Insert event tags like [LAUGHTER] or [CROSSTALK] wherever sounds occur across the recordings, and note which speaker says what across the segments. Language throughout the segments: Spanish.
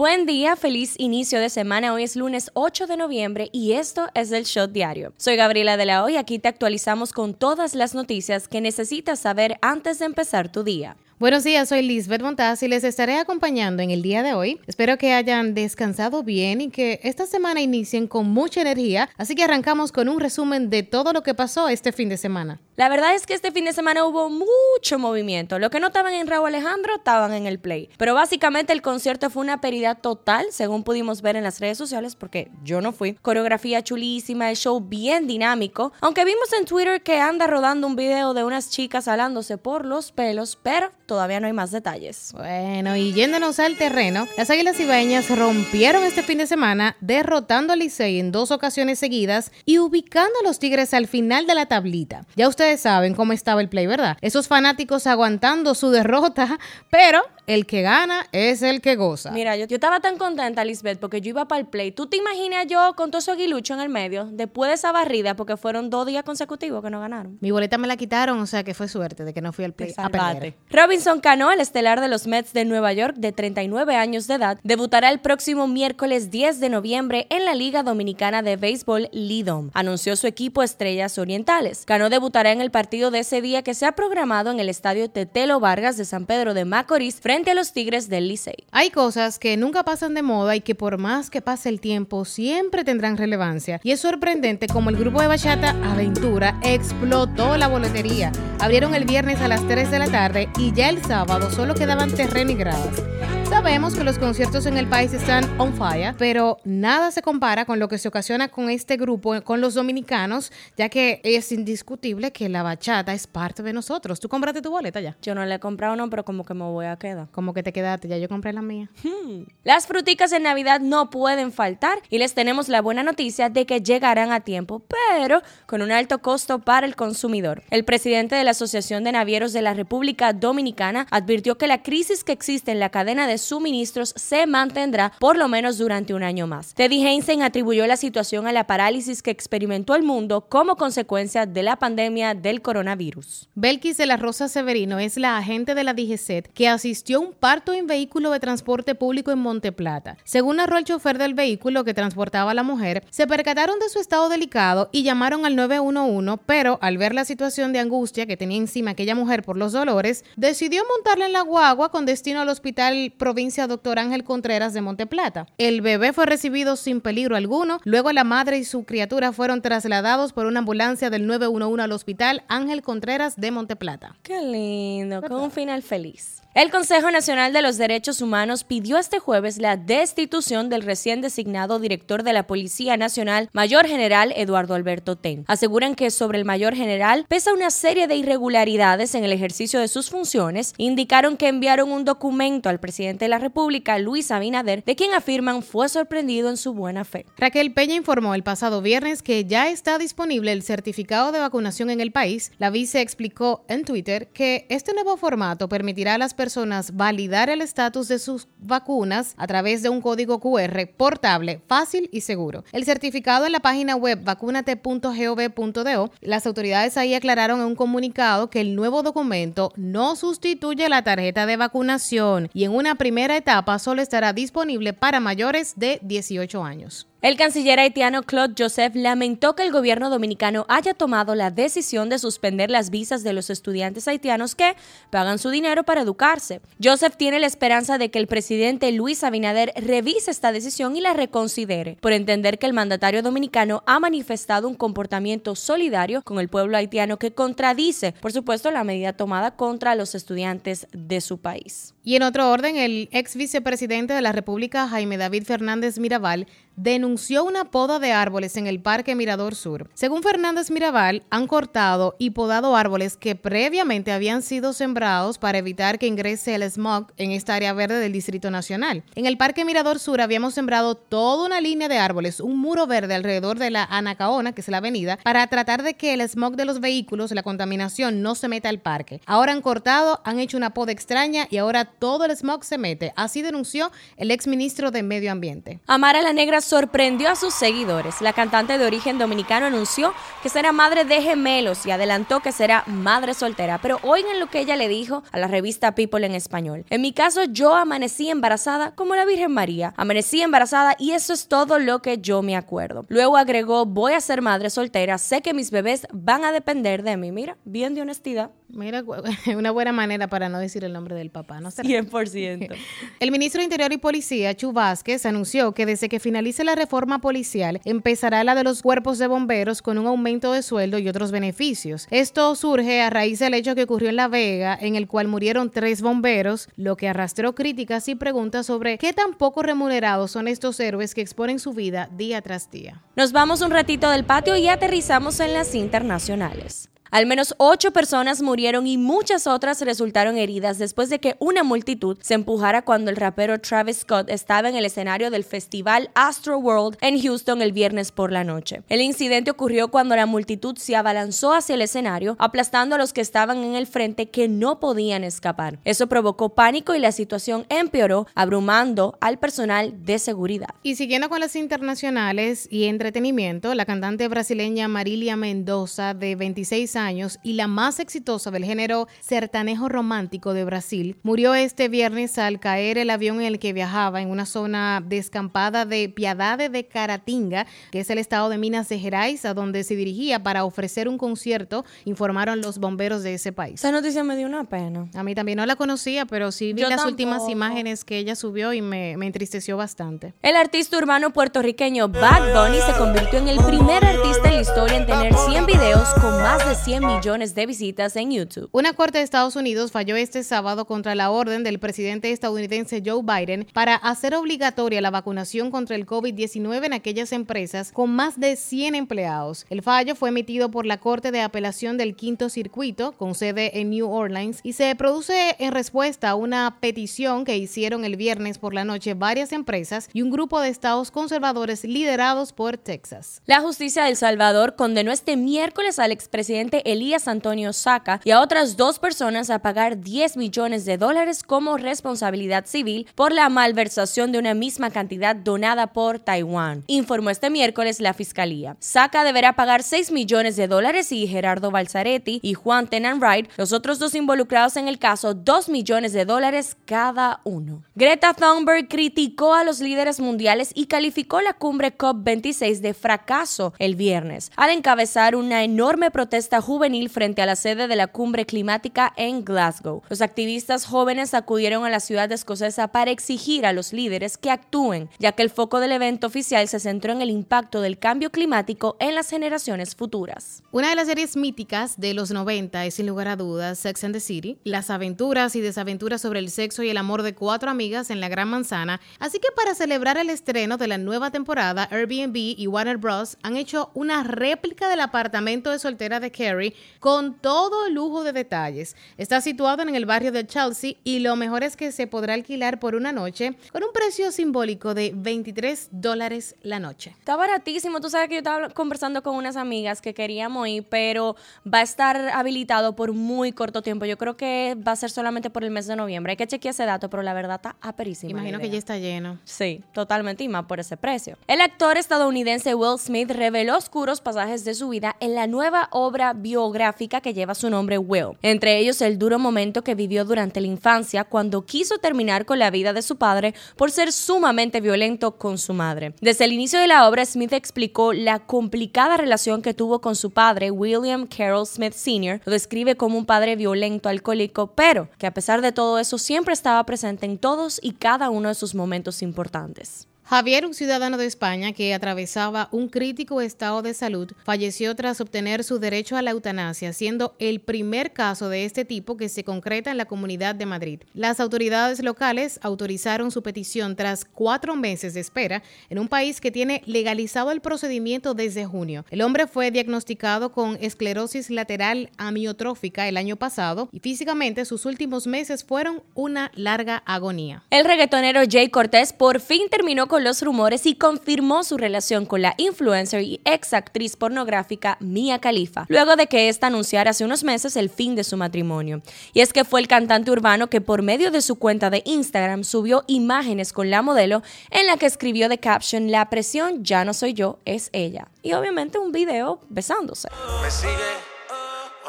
Speaker 1: Buen día, feliz inicio de semana. Hoy es lunes 8 de noviembre y esto es el Shot Diario. Soy Gabriela de la Hoy, aquí te actualizamos con todas las noticias que necesitas saber antes de empezar tu día.
Speaker 2: Buenos días, soy Lisbeth Montaz y les estaré acompañando en el día de hoy. Espero que hayan descansado bien y que esta semana inicien con mucha energía, así que arrancamos con un resumen de todo lo que pasó este fin de semana.
Speaker 1: La verdad es que este fin de semana hubo mucho movimiento. Lo que no estaban en Raúl Alejandro estaban en el Play. Pero básicamente el concierto fue una pérdida total, según pudimos ver en las redes sociales, porque yo no fui. Coreografía chulísima, el show bien dinámico. Aunque vimos en Twitter que anda rodando un video de unas chicas alándose por los pelos, pero todavía no hay más detalles.
Speaker 2: Bueno, y yéndonos al terreno, las Águilas Ibaeñas rompieron este fin de semana, derrotando a Licey en dos ocasiones seguidas y ubicando a los Tigres al final de la tablita. Ya ustedes saben cómo estaba el play, ¿verdad? Esos fanáticos aguantando su derrota, [LAUGHS] pero el que gana es el que goza.
Speaker 1: Mira, yo, yo estaba tan contenta, Lisbeth, porque yo iba para el play. ¿Tú te imaginas yo con todo ese aguilucho en el medio, después de esa barrida, porque fueron dos días consecutivos que no ganaron?
Speaker 2: Mi boleta me la quitaron, o sea que fue suerte de que no fui al play a perder.
Speaker 1: Robinson Cano, el estelar de los Mets de Nueva York, de 39 años de edad, debutará el próximo miércoles 10 de noviembre en la Liga Dominicana de Béisbol Lidom. Anunció su equipo Estrellas Orientales. Cano debutará en el partido de ese día que se ha programado en el estadio Tetelo Vargas de San Pedro de Macorís frente a los Tigres del Licey.
Speaker 2: Hay cosas que nunca pasan de moda y que por más que pase el tiempo siempre tendrán relevancia. Y es sorprendente como el grupo de bachata Aventura explotó la boletería. Abrieron el viernes a las 3 de la tarde y ya el sábado solo quedaban terreno y gradas. Sabemos que los conciertos en el país están on fire, pero nada se compara con lo que se ocasiona con este grupo, con los dominicanos, ya que es indiscutible que la bachata es parte de nosotros. ¿Tú compraste tu boleta ya?
Speaker 1: Yo no la he comprado, no, pero como que me voy a quedar.
Speaker 2: Como que te quedaste, ya yo compré la mía.
Speaker 1: Hmm. Las fruticas en Navidad no pueden faltar y les tenemos la buena noticia de que llegarán a tiempo, pero con un alto costo para el consumidor. El presidente de la Asociación de Navieros de la República Dominicana advirtió que la crisis que existe en la cadena de suministros se mantendrá por lo menos durante un año más. Teddy Heinzen atribuyó la situación a la parálisis que experimentó el mundo como consecuencia de la pandemia del coronavirus.
Speaker 2: Belkis de la Rosa Severino es la agente de la DGCET que asistió a un parto en vehículo de transporte público en Monteplata. Según narró el chofer del vehículo que transportaba a la mujer, se percataron de su estado delicado y llamaron al 911, pero al ver la situación de angustia que tenía encima aquella mujer por los dolores, decidió montarla en la guagua con destino al hospital provincia Dr. Ángel Contreras de Monteplata. El bebé fue recibido sin peligro alguno, luego la madre y su criatura fueron trasladados por una ambulancia del 911 al hospital Ángel Contreras de Monteplata.
Speaker 1: Qué lindo, con un final feliz. El Consejo Nacional de los Derechos Humanos pidió este jueves la destitución del recién designado director de la Policía Nacional, Mayor General Eduardo Alberto Ten. Aseguran que sobre el Mayor General pesa una serie de irregularidades en el ejercicio de sus funciones. Indicaron que enviaron un documento al presidente de la República, Luis Abinader, de quien afirman fue sorprendido en su buena fe.
Speaker 2: Raquel Peña informó el pasado viernes que ya está disponible el certificado de vacunación en el país. La vice explicó en Twitter que este nuevo formato permitirá a las personas validar el estatus de sus vacunas a través de un código QR portable, fácil y seguro. El certificado en la página web vacunate.gov.do, las autoridades ahí aclararon en un comunicado que el nuevo documento no sustituye la tarjeta de vacunación y en una primera etapa solo estará disponible para mayores de 18 años.
Speaker 1: El canciller haitiano Claude Joseph lamentó que el gobierno dominicano haya tomado la decisión de suspender las visas de los estudiantes haitianos que pagan su dinero para educarse. Joseph tiene la esperanza de que el presidente Luis Abinader revise esta decisión y la reconsidere, por entender que el mandatario dominicano ha manifestado un comportamiento solidario con el pueblo haitiano que contradice, por supuesto, la medida tomada contra los estudiantes de su país.
Speaker 2: Y en otro orden, el ex vicepresidente de la República, Jaime David Fernández Mirabal, denunció una poda de árboles en el Parque Mirador Sur. Según Fernández Mirabal, han cortado y podado árboles que previamente habían sido sembrados para evitar que ingrese el smog en esta área verde del Distrito Nacional. En el Parque Mirador Sur habíamos sembrado toda una línea de árboles, un muro verde alrededor de la Anacaona, que es la avenida, para tratar de que el smog de los vehículos, la contaminación, no se meta al parque. Ahora han cortado, han hecho una poda extraña y ahora todo el smog se mete. Así denunció el ex ministro de Medio Ambiente.
Speaker 1: Amara la Negra sorprendió a sus seguidores. La cantante de origen dominicano anunció que será madre de gemelos y adelantó que será madre soltera. Pero oigan lo que ella le dijo a la revista People en español. En mi caso, yo amanecí embarazada como la Virgen María. Amanecí embarazada y eso es todo lo que yo me acuerdo. Luego agregó, voy a ser madre soltera, sé que mis bebés van a depender de mí. Mira, bien de honestidad.
Speaker 2: Mira, [LAUGHS] una buena manera para no decir el nombre del papá, ¿no?
Speaker 1: 100%. [LAUGHS]
Speaker 2: El ministro de Interior y Policía, Chu Vázquez, anunció que desde que finalice la reforma policial, empezará la de los cuerpos de bomberos con un aumento de sueldo y otros beneficios. Esto surge a raíz del hecho que ocurrió en La Vega, en el cual murieron tres bomberos, lo que arrastró críticas y preguntas sobre qué tan poco remunerados son estos héroes que exponen su vida día tras día.
Speaker 1: Nos vamos un ratito del patio y aterrizamos en las internacionales. Al menos ocho personas murieron y muchas otras resultaron heridas después de que una multitud se empujara cuando el rapero Travis Scott estaba en el escenario del festival Astro World en Houston el viernes por la noche. El incidente ocurrió cuando la multitud se abalanzó hacia el escenario, aplastando a los que estaban en el frente que no podían escapar. Eso provocó pánico y la situación empeoró, abrumando al personal de seguridad.
Speaker 2: Y siguiendo con las internacionales y entretenimiento, la cantante brasileña Marilia Mendoza, de 26 años, años y la más exitosa del género sertanejo romántico de Brasil, murió este viernes al caer el avión en el que viajaba en una zona descampada de Piedade de Caratinga, que es el estado de Minas Gerais, a donde se dirigía para ofrecer un concierto, informaron los bomberos de ese país.
Speaker 1: Esa noticia me dio una pena.
Speaker 2: A mí también no la conocía, pero sí vi las últimas imágenes que ella subió y me, me entristeció bastante.
Speaker 1: El artista urbano puertorriqueño Bad Bunny se convirtió en el primer artista en la historia en tener 100 videos con más de 100 millones de visitas en YouTube.
Speaker 2: Una corte de Estados Unidos falló este sábado contra la orden del presidente estadounidense Joe Biden para hacer obligatoria la vacunación contra el COVID-19 en aquellas empresas con más de 100 empleados. El fallo fue emitido por la Corte de Apelación del Quinto Circuito, con sede en New Orleans, y se produce en respuesta a una petición que hicieron el viernes por la noche varias empresas y un grupo de estados conservadores liderados por Texas.
Speaker 1: La justicia de El Salvador condenó este miércoles al expresidente Elías Antonio Saca y a otras dos personas a pagar 10 millones de dólares como responsabilidad civil por la malversación de una misma cantidad donada por Taiwán, informó este miércoles la fiscalía. Saca deberá pagar 6 millones de dólares y Gerardo Balzaretti y Juan Tenanwright, los otros dos involucrados en el caso, 2 millones de dólares cada uno. Greta Thunberg criticó a los líderes mundiales y calificó la cumbre COP26 de fracaso el viernes, al encabezar una enorme protesta juvenil frente a la sede de la cumbre climática en Glasgow. Los activistas jóvenes acudieron a la ciudad escocesa para exigir a los líderes que actúen, ya que el foco del evento oficial se centró en el impacto del cambio climático en las generaciones futuras.
Speaker 2: Una de las series míticas de los 90 es sin lugar a dudas Sex and the City, las aventuras y desaventuras sobre el sexo y el amor de cuatro amigas en la Gran Manzana, así que para celebrar el estreno de la nueva temporada, Airbnb y Warner Bros. han hecho una réplica del apartamento de soltera de Carrie con todo lujo de detalles. Está situado en el barrio de Chelsea y lo mejor es que se podrá alquilar por una noche con un precio simbólico de 23 dólares la noche.
Speaker 1: Está baratísimo. Tú sabes que yo estaba conversando con unas amigas que queríamos ir, pero va a estar habilitado por muy corto tiempo. Yo creo que va a ser solamente por el mes de noviembre. Hay que chequear ese dato, pero la verdad está aperísimo.
Speaker 2: Imagino que ya está lleno.
Speaker 1: Sí, totalmente y más por ese precio. El actor estadounidense Will Smith reveló oscuros pasajes de su vida en la nueva obra biográfica que lleva su nombre Will, entre ellos el duro momento que vivió durante la infancia cuando quiso terminar con la vida de su padre por ser sumamente violento con su madre. Desde el inicio de la obra, Smith explicó la complicada relación que tuvo con su padre, William Carroll Smith Sr., lo describe como un padre violento, alcohólico, pero que a pesar de todo eso siempre estaba presente en todos y cada uno de sus momentos importantes.
Speaker 2: Javier, un ciudadano de España que atravesaba un crítico estado de salud, falleció tras obtener su derecho a la eutanasia, siendo el primer caso de este tipo que se concreta en la Comunidad de Madrid. Las autoridades locales autorizaron su petición tras cuatro meses de espera en un país que tiene legalizado el procedimiento desde junio. El hombre fue diagnosticado con esclerosis lateral amiotrófica el año pasado y físicamente sus últimos meses fueron una larga agonía.
Speaker 1: El reggaetonero Jay Cortés por fin terminó los rumores y confirmó su relación con la influencer y ex actriz pornográfica Mia Khalifa, luego de que ésta anunciara hace unos meses el fin de su matrimonio. Y es que fue el cantante urbano que por medio de su cuenta de Instagram subió imágenes con la modelo en la que escribió de caption La presión ya no soy yo, es ella. Y obviamente un video besándose.
Speaker 3: ¿Me sigue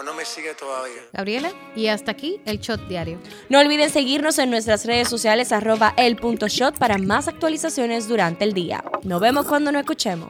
Speaker 3: o no me sigue todavía?
Speaker 2: Gabriela, y hasta aquí el shot diario.
Speaker 1: No olviden seguirnos en nuestras redes sociales arroba el punto shot para más actualizaciones durante el día. Nos vemos cuando nos escuchemos.